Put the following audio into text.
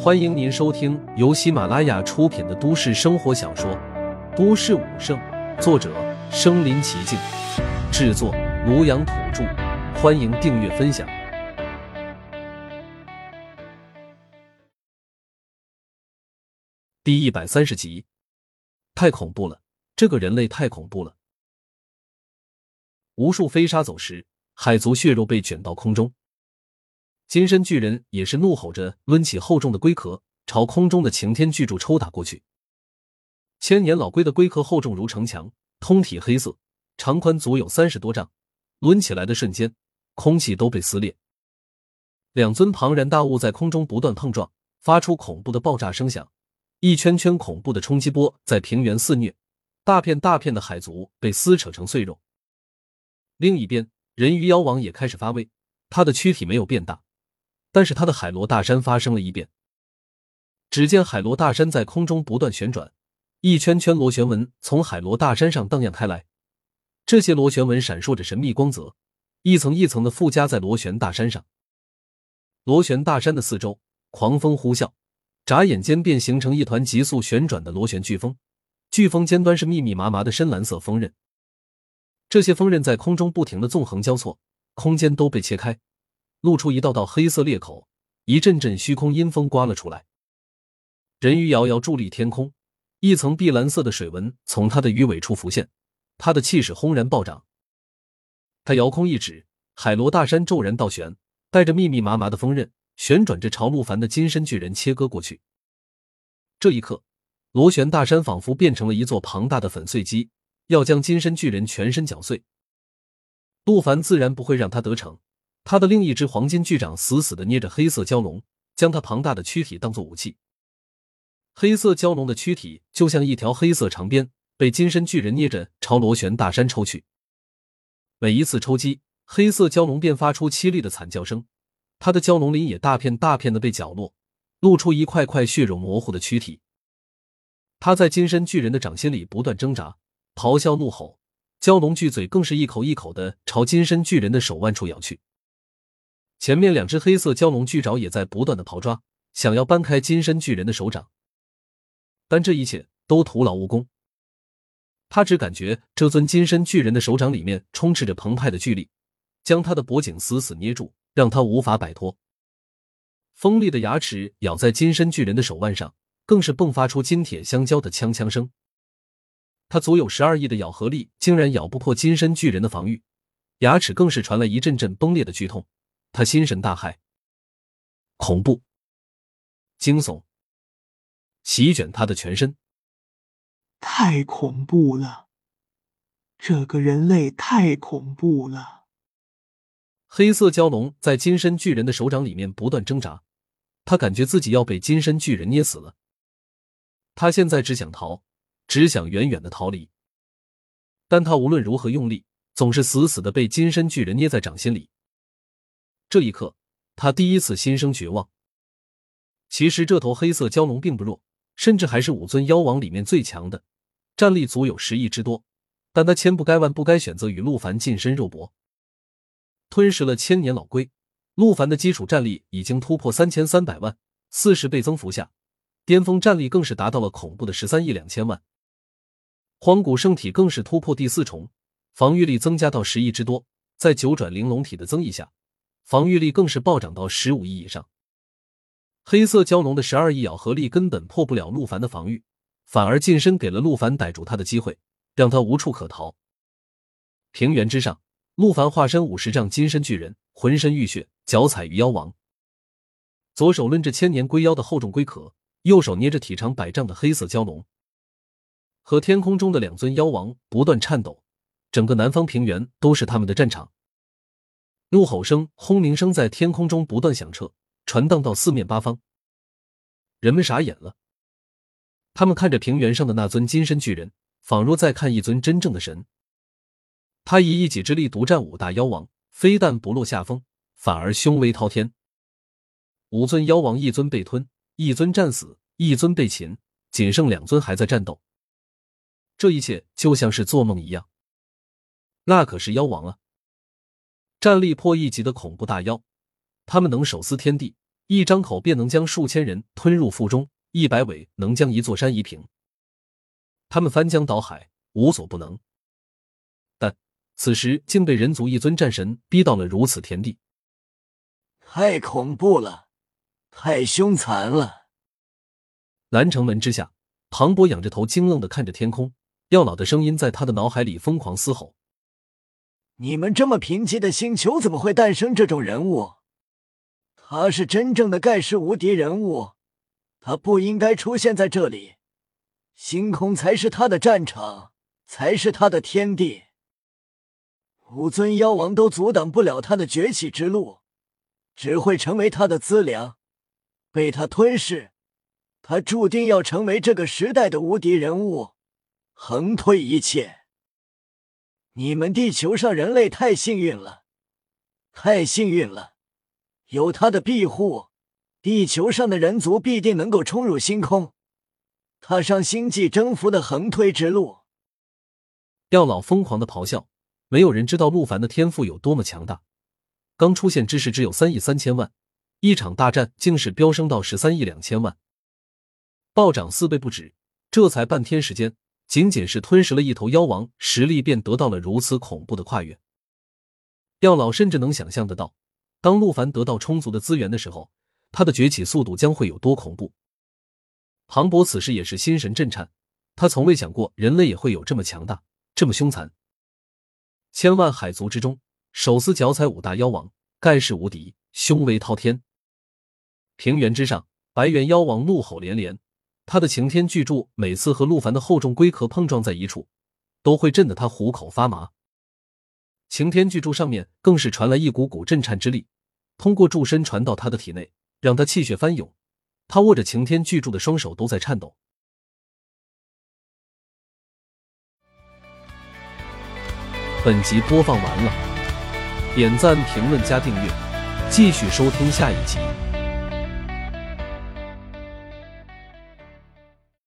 欢迎您收听由喜马拉雅出品的都市生活小说《都市武圣》，作者：身临其境，制作：庐阳土著。欢迎订阅分享。第一百三十集，太恐怖了！这个人类太恐怖了！无数飞沙走石，海族血肉被卷到空中。金身巨人也是怒吼着，抡起厚重的龟壳，朝空中的擎天巨柱抽打过去。千年老龟的龟壳厚重如城墙，通体黑色，长宽足有三十多丈，抡起来的瞬间，空气都被撕裂。两尊庞然大物在空中不断碰撞，发出恐怖的爆炸声响，一圈圈恐怖的冲击波在平原肆虐，大片大片的海族被撕扯成碎肉。另一边，人鱼妖王也开始发威，他的躯体没有变大。但是他的海螺大山发生了异变。只见海螺大山在空中不断旋转，一圈圈螺旋纹从海螺大山上荡漾开来。这些螺旋纹闪烁着神秘光泽，一层一层的附加在螺旋大山上。螺旋大山的四周，狂风呼啸，眨眼间便形成一团急速旋转的螺旋飓风。飓风尖端是密密麻麻的深蓝色锋刃，这些锋刃在空中不停的纵横交错，空间都被切开。露出一道道黑色裂口，一阵阵虚空阴风刮了出来。人鱼遥遥伫立天空，一层碧蓝色的水纹从他的鱼尾处浮现，他的气势轰然暴涨。他遥空一指，海螺大山骤然倒旋，带着密密麻麻的锋刃，旋转着朝陆凡的金身巨人切割过去。这一刻，螺旋大山仿佛变成了一座庞大的粉碎机，要将金身巨人全身搅碎。陆凡自然不会让他得逞。他的另一只黄金巨掌死死的捏着黑色蛟龙，将它庞大的躯体当做武器。黑色蛟龙的躯体就像一条黑色长鞭，被金身巨人捏着朝螺旋大山抽去。每一次抽击，黑色蛟龙便发出凄厉的惨叫声，他的蛟龙鳞也大片大片的被绞落，露出一块块血肉模糊的躯体。他在金身巨人的掌心里不断挣扎，咆哮怒吼，蛟龙巨嘴更是一口一口的朝金身巨人的手腕处咬去。前面两只黑色蛟龙巨爪也在不断的刨抓，想要搬开金身巨人的手掌，但这一切都徒劳无功。他只感觉这尊金身巨人的手掌里面充斥着澎湃的巨力，将他的脖颈死死捏住，让他无法摆脱。锋利的牙齿咬在金身巨人的手腕上，更是迸发出金铁相交的锵锵声。他足有十二亿的咬合力，竟然咬不破金身巨人的防御，牙齿更是传来一阵阵崩裂的剧痛。他心神大骇，恐怖、惊悚席卷他的全身。太恐怖了！这个人类太恐怖了！黑色蛟龙在金身巨人的手掌里面不断挣扎，他感觉自己要被金身巨人捏死了。他现在只想逃，只想远远的逃离，但他无论如何用力，总是死死的被金身巨人捏在掌心里。这一刻，他第一次心生绝望。其实这头黑色蛟龙并不弱，甚至还是五尊妖王里面最强的，战力足有十亿之多。但他千不该万不该选择与陆凡近身肉搏。吞噬了千年老龟，陆凡的基础战力已经突破三千三百万，四十倍增幅下，巅峰战力更是达到了恐怖的十三亿两千万。荒古圣体更是突破第四重，防御力增加到十亿之多，在九转玲珑体的增益下。防御力更是暴涨到十五亿以上。黑色蛟龙的十二亿咬合力根本破不了陆凡的防御，反而近身给了陆凡逮住他的机会，让他无处可逃。平原之上，陆凡化身五十丈金身巨人，浑身浴血，脚踩鱼妖王，左手抡着千年龟妖的厚重龟壳，右手捏着体长百丈的黑色蛟龙，和天空中的两尊妖王不断颤抖。整个南方平原都是他们的战场。怒吼声、轰鸣声在天空中不断响彻，传荡到四面八方。人们傻眼了，他们看着平原上的那尊金身巨人，仿若在看一尊真正的神。他以一己之力独占五大妖王，非但不落下风，反而凶威滔天。五尊妖王，一尊被吞，一尊战死，一尊被擒，仅剩两尊还在战斗。这一切就像是做梦一样。那可是妖王啊！战力破亿级的恐怖大妖，他们能手撕天地，一张口便能将数千人吞入腹中，一百尾能将一座山夷平。他们翻江倒海，无所不能。但此时竟被人族一尊战神逼到了如此田地，太恐怖了，太凶残了！南城门之下，庞博仰着头，惊愣的看着天空。药老的声音在他的脑海里疯狂嘶吼：“你们这么贫瘠的星球，怎么会诞生这种人物？他是真正的盖世无敌人物，他不应该出现在这里。星空才是他的战场，才是他的天地。五尊妖王都阻挡不了他的崛起之路，只会成为他的资粮，被他吞噬。他注定要成为这个时代的无敌人物。”横推一切，你们地球上人类太幸运了，太幸运了！有他的庇护，地球上的人族必定能够冲入星空，踏上星际征服的横推之路。药老疯狂的咆哮，没有人知道陆凡的天赋有多么强大。刚出现之时只有三亿三千万，一场大战竟是飙升到十三亿两千万，暴涨四倍不止。这才半天时间。仅仅是吞噬了一头妖王，实力便得到了如此恐怖的跨越。药老甚至能想象得到，当陆凡得到充足的资源的时候，他的崛起速度将会有多恐怖。庞博此时也是心神震颤，他从未想过人类也会有这么强大、这么凶残。千万海族之中，手撕脚踩五大妖王，盖世无敌，凶威滔天。平原之上，白猿妖王怒吼连连。他的擎天巨柱每次和陆凡的厚重龟壳碰撞在一处，都会震得他虎口发麻。擎天巨柱上面更是传来一股股震颤之力，通过柱身传到他的体内，让他气血翻涌。他握着擎天巨柱的双手都在颤抖。本集播放完了，点赞、评论、加订阅，继续收听下一集。